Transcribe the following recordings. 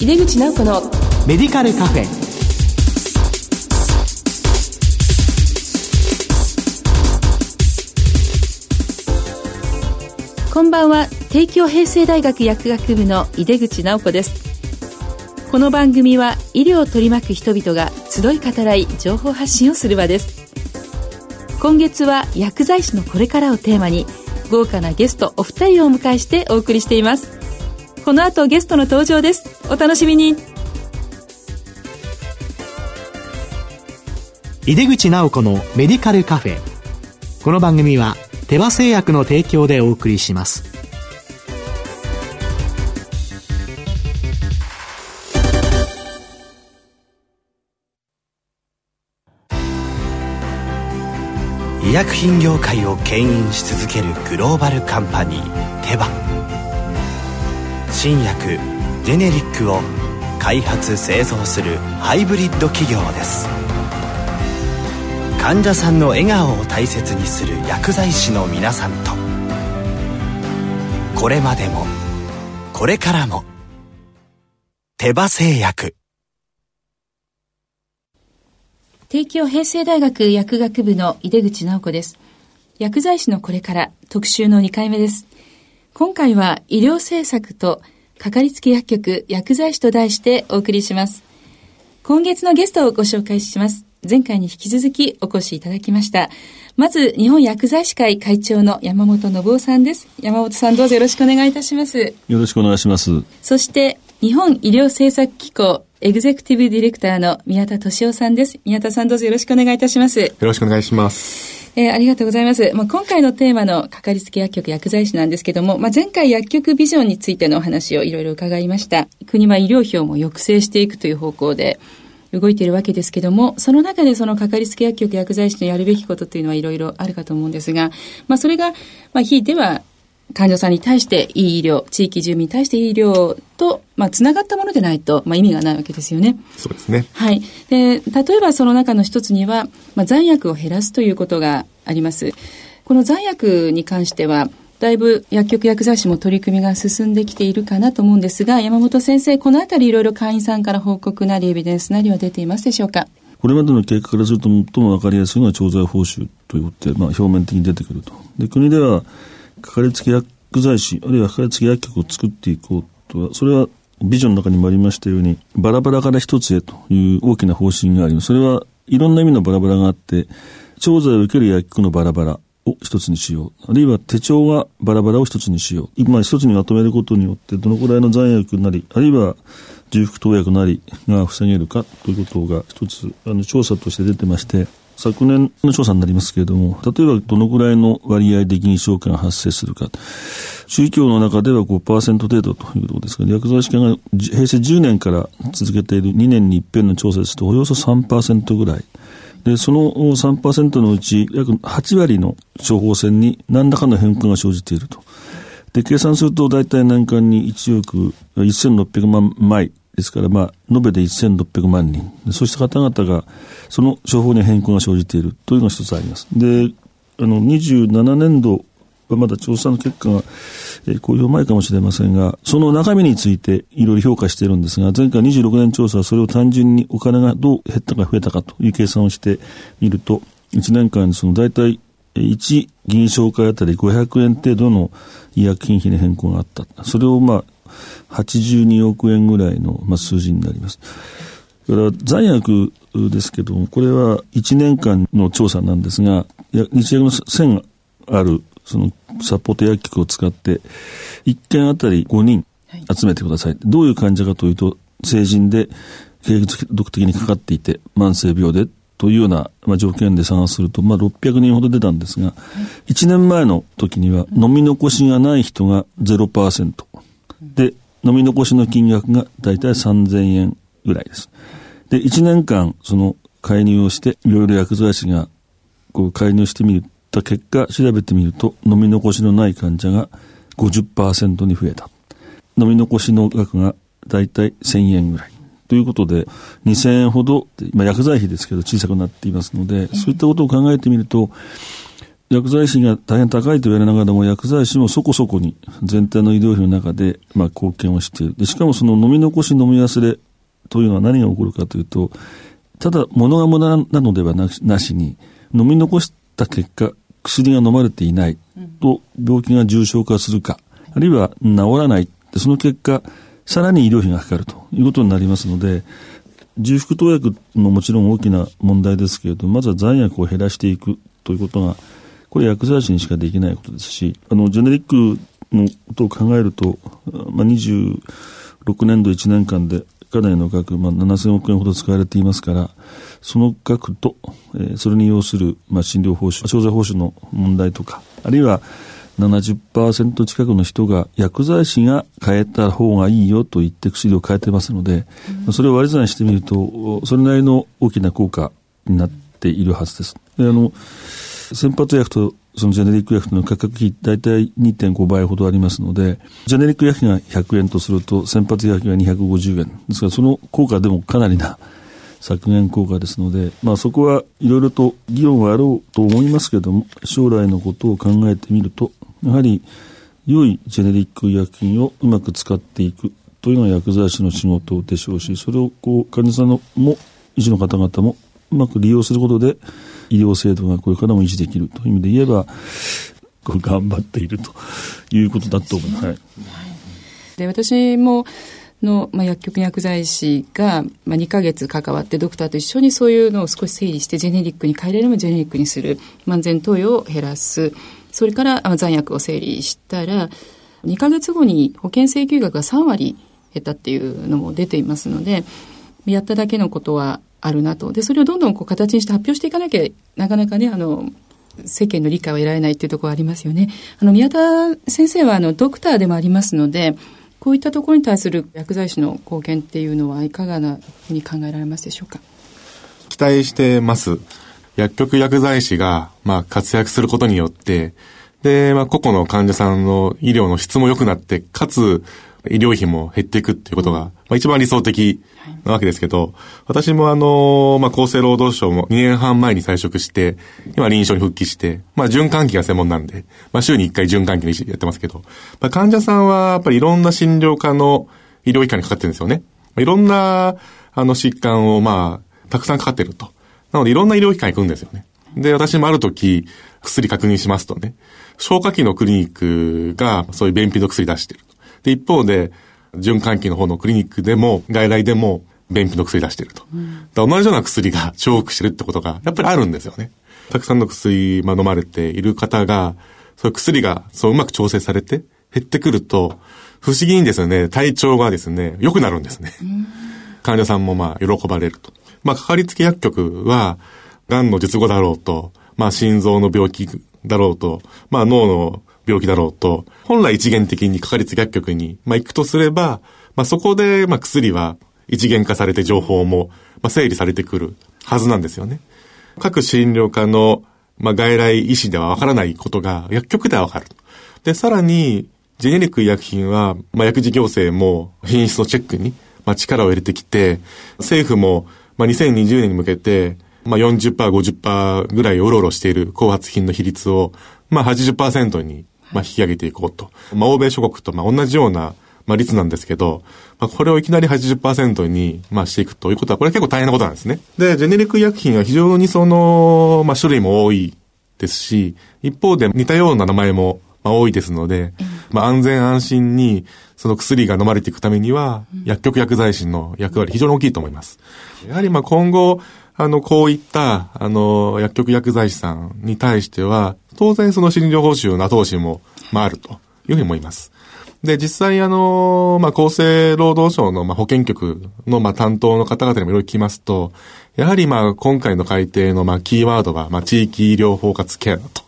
井出口直子のメディカルカフェ。こんばんは。帝京平成大学薬学部の井出口直子です。この番組は医療を取り巻く人々が集い語らい情報発信をする場です。今月は薬剤師のこれからをテーマに豪華なゲストお二人をお迎えしてお送りしていますこの後ゲストの登場です。お楽しみに。井出口直子のメディカルカフェ。この番組は手羽製薬の提供でお送りします。医薬品業界を牽引し続けるグローバルカンパニーテバ新薬ジェネリックを開発製造するハイブリッド企業です。患者さんの笑顔を大切にする薬剤師の皆さんと。これまでもこれからも手羽製薬。帝京平成大学薬学部の井出口直子です。薬剤師のこれから特集の2回目です。今回は医療政策とかかりつけ薬局薬剤師と題してお送りします今月のゲストをご紹介します前回に引き続きお越しいただきました。まず、日本薬剤師会会長の山本信夫さんです。山本さんどうぞよろしくお願いいたします。よろしくお願いします。そして、日本医療政策機構エグゼクティブディレクターの宮田敏夫さんです。宮田さんどうぞよろしくお願いいたします。よろしくお願いします。えー、ありがとうございます。まあ、今回のテーマのかかりつけ薬局薬剤師なんですけども、まあ、前回薬局ビジョンについてのお話をいろいろ伺いました。国は医療費をも抑制していくという方向で、動いているわけですけども、その中でそのかかりつけ薬局薬剤師のやるべきことというのはいろいろあるかと思うんですが、まあそれが、まあひいては患者さんに対していい医療、地域住民に対していい医療と、まあ、つながったものでないと、まあ、意味がないわけですよね。そうですね。はい。で、例えばその中の一つには、まあ、残薬を減らすということがあります。この残薬に関しては、だいぶ薬局薬剤師も取り組みが進んできているかなと思うんですが、山本先生、このあたりいろいろ会員さんから報告なりエビデンスなりは出ていますでしょうか？これまでの経過からすると最も分かりやすいのは調剤報酬ということで、まあ、表面的に出てくると。で、国では、かかりつけ薬剤師、あるいはかかりつけ薬局を作っていこうとは、それはビジョンの中にもありましたように、バラバラから一つへという大きな方針があります。それはいろんな意味のバラバラがあって、調剤を受ける薬局のバラバラ、を一つにしよう。あるいは手帳がバラバラを一つにしよう。今一つにまとめることによってどのくらいの残薬なり、あるいは重複投薬なりが防げるかということが一つあの調査として出てまして、昨年の調査になりますけれども、例えばどのくらいの割合で銀症化が発生するか。宗教の中では5%程度というころですが、薬剤師会が平成10年から続けている2年に一遍の調査ですと、およそ3%ぐらい。で、その3%のうち約8割の処方箋に何らかの変化が生じていると。で、計算すると大体年間に1億1600万枚ですから、まあ、延べで1600万人。そうした方々が、その処方に変更が生じているというのが一つあります。で、あの、27年度はまだ調査の結果が、えー、公表前かもしれませんが、その中身についていろいろ評価しているんですが、前回26年調査はそれを単純にお金がどう減ったか増えたかという計算をしてみると、1年間にその大体1銀紹介あたり500円程度の医薬品費に変更があった。それをまあ、82億円ぐらいの、まあ、数字になります。だから残薬ですけども、これは1年間の調査なんですが、日薬の線があるそのサポート薬局を使って、1件あたり5人集めてください。はい、どういう患者かというと、成人で、継続的にかかっていて、慢性病で、というような、まあ、条件で探すると、まあ、600人ほど出たんですが、はい、1年前の時には、飲み残しがない人が0%。で、飲み残しの金額がだいたい3000円ぐらいです。で、1年間、その、介入をして、いろいろ薬剤師が、こう、介入してみた結果、調べてみると、飲み残しのない患者が50%に増えた。飲み残しの額がだいたい1000円ぐらい。ということで、2000円ほど、まあ、薬剤費ですけど小さくなっていますので、そういったことを考えてみると、薬剤師が大変高いと言われながらも、薬剤師もそこそこに全体の医療費の中で、まあ、貢献をしている。で、しかもその飲み残し飲み忘れというのは何が起こるかというと、ただ物が無駄なのではなしに、飲み残した結果、薬が飲まれていないと病気が重症化するか、あるいは治らない。その結果、さらに医療費がかかるということになりますので、重複投薬ももちろん大きな問題ですけれどもまずは残薬を減らしていくということが、これ薬剤師にしかできないことですし、あの、ジェネリックのことを考えると、まあ、26年度1年間でかなりの額、まあ、7000億円ほど使われていますから、その額と、えー、それに要する、まあ、診療報酬、商材報酬の問題とか、あるいは70%近くの人が薬剤師が変えた方がいいよと言って薬を変えてますので、うん、それを割り算してみると、それなりの大きな効果になっているはずです。であの先発薬とそのジェネリック薬の価格比大体2.5倍ほどありますので、ジェネリック薬が100円とすると先発薬が250円。ですからその効果でもかなりな削減効果ですので、まあそこはいろいろと議論はあろうと思いますけれども、将来のことを考えてみると、やはり良いジェネリック薬品をうまく使っていくというのが薬剤師の仕事でしょうし、それをこう患者さんのも医師の方々もうまく利用することで、医療制度がこれからも維持できるという意味で言えば、頑張っているということだと思います。はい、で私もの、まあ、薬局薬剤師が、まあ、2ヶ月関わってドクターと一緒にそういうのを少し整理してジェネリックに変えられるもジェネリックにする漫然投与を減らすそれから残薬を整理したら2ヶ月後に保険請求額が3割減ったっていうのも出ていますのでやっただけのことはあるなと。で、それをどんどんこう形にして発表していかなきゃ、なかなかね、あの、世間の理解を得られないっていうところありますよね。あの、宮田先生はあの、ドクターでもありますので、こういったところに対する薬剤師の貢献っていうのはいかがなふうに考えられますでしょうか？期待してます。薬局薬剤師が、まあ、活躍することによって、で、まあ、個々の患者さんの医療の質も良くなって、かつ、医療費も減っていくっていうことが、まあ、一番理想的なわけですけど、私もあの、まあ、厚生労働省も2年半前に退職して、今臨床に復帰して、まあ、循環器が専門なんで、まあ、週に1回循環器の医師やってますけど、まあ、患者さんはやっぱりいろんな診療科の医療機関にかかってるんですよね。まあ、いろんな、あの、疾患を、まあ、たくさんかかってると。なので、いろんな医療機関行くんですよね。で、私もある時、薬確認しますとね、消化器のクリニックがそういう便秘の薬出してる。で、一方で、循環器の方のクリニックでも、外来でも、便秘の薬出してると。うん、同じような薬が 重複してるってことが、やっぱりあるんですよね。たくさんの薬、まあ、飲まれている方が、そういう薬が、そううまく調整されて、減ってくると、不思議にですね、体調がですね、良くなるんですね。うん、患者さんもまあ、喜ばれると。まあ、かかりつけ薬局は、癌の術後だろうと、まあ、心臓の病気だろうと、まあ、脳の病気だろうと、本来一元的にかかりつけ薬局に、まあ、行くとすれば、まあ、そこで、まあ、薬は一元化されて情報も、まあ、整理されてくるはずなんですよね。各診療科の、まあ、外来医師ではわからないことが薬局ではわかる。で、さらに、ジェネリック医薬品は、まあ、薬事行政も品質のチェックに、まあ、力を入れてきて、政府も、まあ、2020年に向けて、まあ40%、50%ぐらいおろおろしている後発品の比率を、まあ80%にまあ、引き上げていこうと。まあ、欧米諸国とまあ同じような、まあ、率なんですけど、まあ、これをいきなり80%に、まあ、していくということは、これ結構大変なことなんですね。で、ジェネリック医薬品は非常にその、まあ、種類も多いですし、一方で似たような名前も、まあ、多いですので、まあ、安全安心に、その薬が飲まれていくためには、薬局薬剤師の役割非常に大きいと思います。やはりまあ今後、あの、こういった、あの、薬局薬剤師さんに対しては、当然その診療報酬の後押しも、まあ、あるというふうに思います。で、実際あの、まあ、厚生労働省の、まあ、保健局の、まあ、担当の方々にもいろいろ聞きますと、やはり、まあ、今回の改定の、まあ、キーワードは、まあ、地域医療包括ケアだと。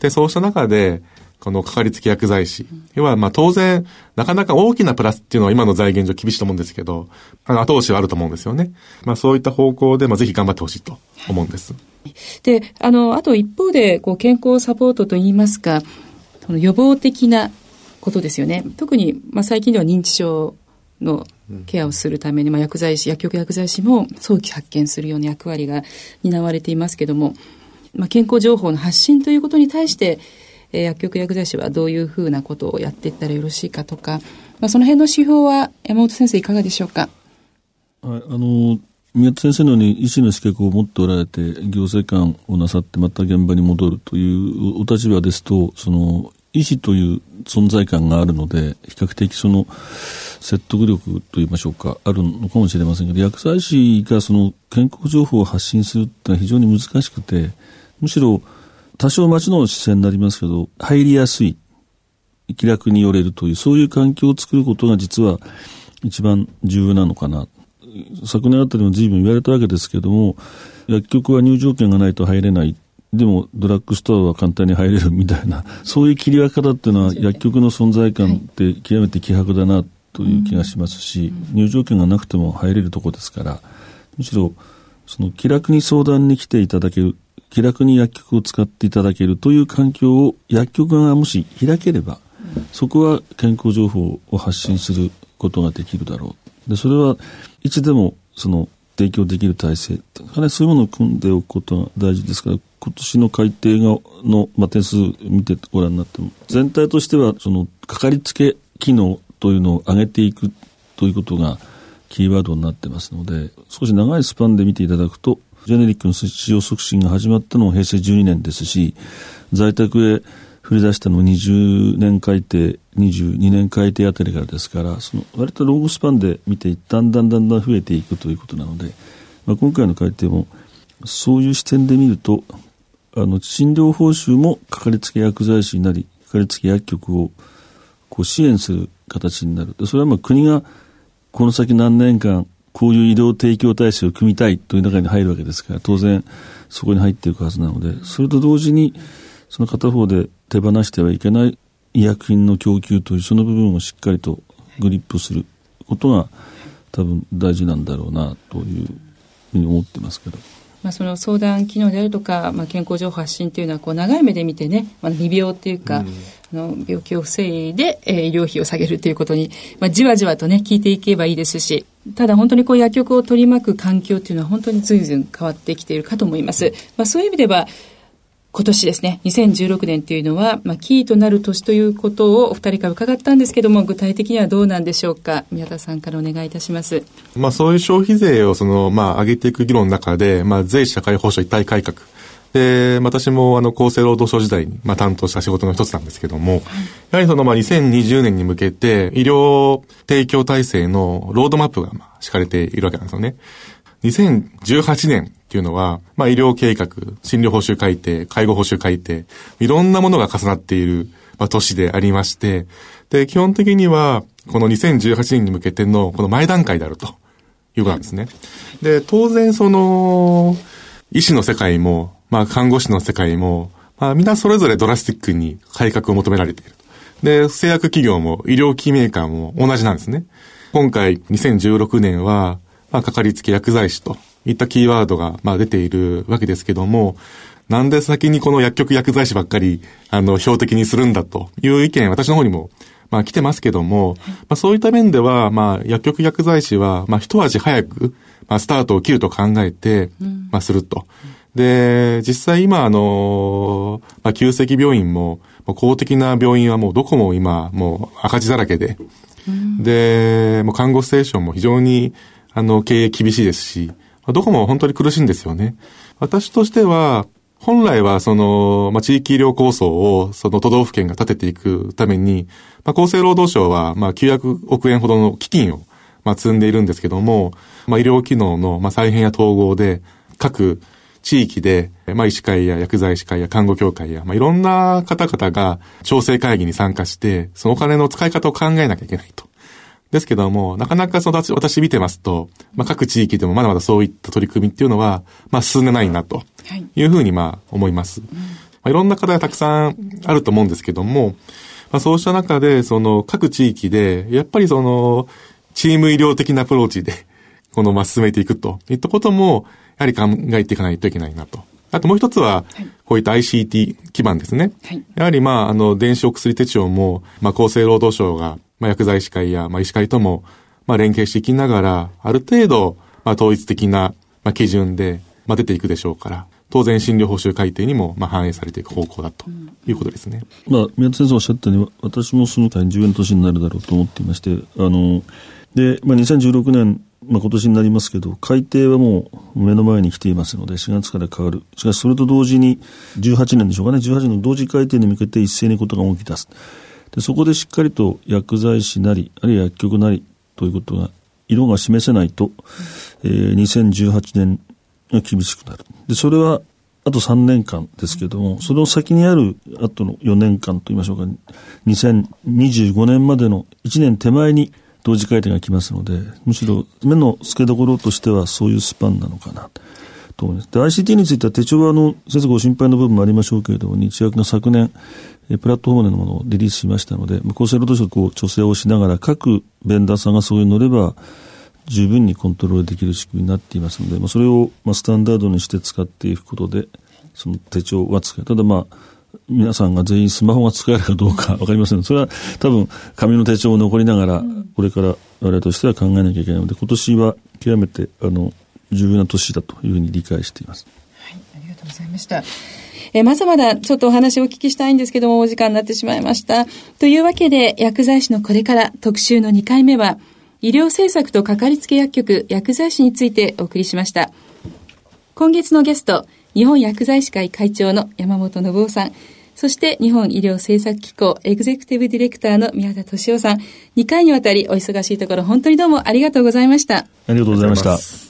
で、そうした中で、このかかりつけ薬剤師。要は、まあ当然、なかなか大きなプラスっていうのは今の財源上厳しいと思うんですけど、あの後押しはあると思うんですよね。まあそういった方向で、まあぜひ頑張ってほしいと思うんです。で、あの、あと一方で、こう、健康サポートといいますか、その予防的なことですよね。特に、まあ、最近では認知症のケアをするために、まあ、薬剤師、薬局薬剤師も早期発見するような役割が担われていますけども、まあ、健康情報の発信ということに対して、えー、薬局薬剤師はどういうふうなことをやっていったらよろしいかとか、まあ、その辺の指標は山本先生いかがでしょうか？はい、あの宮田先生のように医師の資格を持っておられて行政官をなさってまた現場に戻るというお立場ですとその医師という存在感があるので比較的その説得力といいましょうかあるのかもしれませんけど薬剤師がその健康情報を発信するってのは非常に難しくてむしろ多少町の視線になりますけど入りやすい気楽に寄れるというそういう環境を作ることが実は一番重要なのかな。昨年あたりも随分言われたわけですけども、薬局は入場券がないと入れない。でも、ドラッグストアは簡単に入れるみたいな、そういう切り分け方っていうのは、薬局の存在感って極めて希薄だなという気がしますし、入場券がなくても入れるとこですから、むしろ、その気楽に相談に来ていただける、気楽に薬局を使っていただけるという環境を薬局がもし開ければ、そこは健康情報を発信することができるだろう。で、それはいつでもその提供できる体制、かそういうものを組んでおくことが大事ですから、今年の改定がの、まあ、点数見てご覧になっても、全体としてはそのかかりつけ機能というのを上げていくということがキーワードになってますので、少し長いスパンで見ていただくと、ジェネリックの使用促進が始まったのも平成12年ですし、在宅へ振り出したのも20年改定、22年改定あたりからですから、その割とロングスパンで見て、だんだんだんだん増えていくということなので、まあ、今回の改定も、そういう視点で見ると、あの、診療報酬もかかりつけ薬剤師になり、かかりつけ薬局をこう支援する形になる。それはまあ国がこの先何年間、こういう医療提供体制を組みたいという中に入るわけですから、当然そこに入っていくはずなので、それと同時に、その片方で手放してはいけない医薬品の供給というその部分をしっかりとグリップすることが多分大事なんだろうなというふうに思ってますけど。まあ、その相談機能であるとか、まあ、健康情報発信というのはこう長い目で見てね、まあ、未病っていうか、うん、あの病気を防いで、えー、医療費を下げるということに、まあ、じわじわとね聞いていけばいいですしただ本当にこう薬局を取り巻く環境というのは本当に随分変わってきているかと思います。まあ、そういう意味では今年ですね、2016年というのは、まあ、キーとなる年ということをお二人から伺ったんですけども、具体的にはどうなんでしょうか？宮田さんからお願いいたします。まあ、そういう消費税をその、まあ、上げていく議論の中で、まあ、税社会保障一体改革。で、私もあの、厚生労働省時代に、まあ、担当した仕事の一つなんですけども、はい、やはりその、まあ、2020年に向けて、医療提供体制のロードマップが、まあ、敷かれているわけなんですよね。2018年っていうのは、まあ医療計画、診療報酬改定、介護報酬改定、いろんなものが重なっている、まあ、年でありまして、で、基本的には、この2018年に向けてのこの前段階であるということなんですね。で、当然その、医師の世界も、まあ看護師の世界も、まあ皆それぞれドラスティックに改革を求められている。で、製薬企業も医療機メーカーも同じなんですね。今回2016年は、まあ、かかりつけ薬剤師といったキーワードが、まあ、出ているわけですけども、なんで先にこの薬局薬剤師ばっかり、あの、標的にするんだという意見、私の方にも、まあ、来てますけども、まあ、そういった面では、まあ、薬局薬剤師は、まあ、一味早く、まあ、スタートを切ると考えて、まあ、すると。で、実際今、あの、まあ、急性病院も、公的な病院はもうどこも今、もう赤字だらけで、で、もう看護ステーションも非常に、あの、経営厳しいですし、どこも本当に苦しいんですよね。私としては、本来はその、ま、地域医療構想をその都道府県が立てていくために、ま、厚生労働省は、まあ、900億円ほどの基金を、ま、積んでいるんですけども、ま、医療機能の、ま、再編や統合で、各地域で、まあ、医師会や薬剤師会や看護協会や、まあ、いろんな方々が調整会議に参加して、そのお金の使い方を考えなきゃいけないと。ですけども、なかなかその私見てますと、まあ、各地域でもまだまだそういった取り組みっていうのは、まあ、進んでないなというふうにまあ思います。まあ、いろんな課題がたくさんあると思うんですけども、まあ、そうした中で、その各地域で、やっぱりその、チーム医療的なアプローチで、このまあ進めていくといったことも、やはり考えていかないといけないなと。あともう一つは、こういった ICT 基盤ですね。はい、やはりまあ、あの、電子お薬手帳も、まあ、厚生労働省がまあ、薬剤師会や、まあ、医師会とも、まあ、連携していきながら、ある程度、まあ、統一的な、まあ、基準で、まあ、出ていくでしょうから。当然診療報酬改定にもまあ反映されていく方向だということですね。まあ、宮田先生おっしゃったように、私もその大変重要な年になるだろうと思っていまして、あの、で、まあ、2016年、まあ、今年になりますけど、改定はもう目の前に来ていますので、4月から変わる。しかし、それと同時に、18年でしょうかね、18年の同時改定に向けて一斉にことが起き出す。で、そこでしっかりと薬剤師なり、あるいは薬局なりということが、色が示せないと、えー、2018年が厳しくなる。で、それは、あと3年間ですけども、その先にある後の4年間と言いましょうか、2025年までの1年手前に同時改定が来ますので、むしろ目の付けどころとしてはそういうスパンなのかなと思います。で、ICT については手帳はあの、先生ご心配の部分もありましょうけれども、日薬が昨年、プラットフォームでのものをリリースしましたので、厚生労働省と調整をしながら各ベンダーさんがそういう乗れば、十分にコントロールできる仕組みになっていますので、まあ、それを、まあ、スタンダードにして使っていくことで、その手帳は使えただまあ、皆さんが全員スマホが使えるかどうか わかりません。それは多分紙の手帳を残りながら、これから我々としては考えなきゃいけないので、今年は極めて、あの、重要な年だというふうに理解しています。はい、ありがとうございました。えまだまだちょっとお話をお聞きしたいんですけども、お時間になってしまいました。というわけで、薬剤師のこれから特集の2回目は、医療政策とかかりつけ薬局、薬剤師についてお送りしました。今月のゲスト、日本薬剤師会会長の山本信夫さん、そして日本医療政策機構エグゼクティブディレクターの宮田敏夫さん、2回にわたりお忙しいところ本当にどうもありがとうございました。ありがとうございました。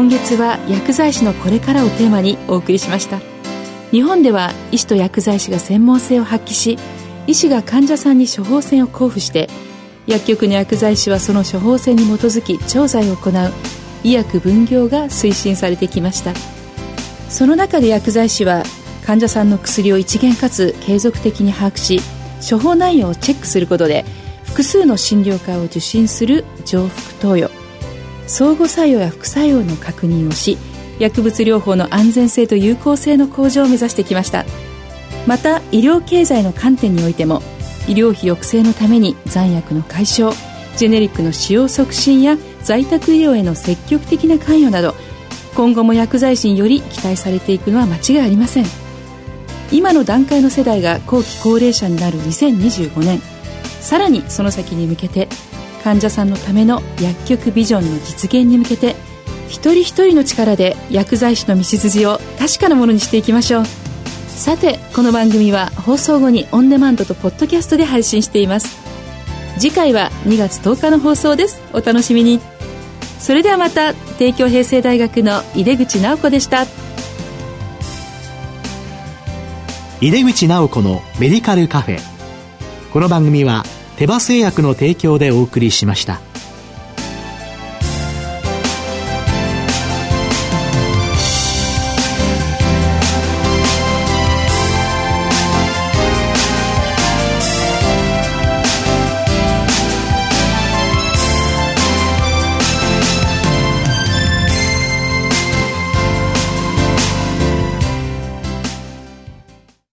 今月は薬剤師のこれからをテーマにお送りしました。日本では医師と薬剤師が専門性を発揮し医師が患者さんに処方箋を交付して薬局の薬剤師はその処方箋に基づき調剤を行う医薬分業が推進されてきました。その中で薬剤師は患者さんの薬を一元かつ継続的に把握し処方内容をチェックすることで複数の診療科を受診する重複投与。相互作用や副作用の確認をし薬物療法の安全性と有効性の向上を目指してきました。また医療経済の観点においても医療費抑制のために残薬の解消ジェネリックの使用促進や在宅医療への積極的な関与など今後も薬剤師により期待されていくのは間違いありません。今の段階の世代が後期高齢者になる2025年さらにその先に向けて患者さんのための薬局ビジョンの実現に向けて一人一人の力で薬剤師の道筋を確かなものにしていきましょう。さてこの番組は放送後にオンデマンドとポッドキャストで配信しています。次回は2月10日の放送です。お楽しみに。それではまた帝京平成大学の井出口直子でした。井出口直子のメディカルカフェ。この番組は手羽製薬の提供でお送りしました。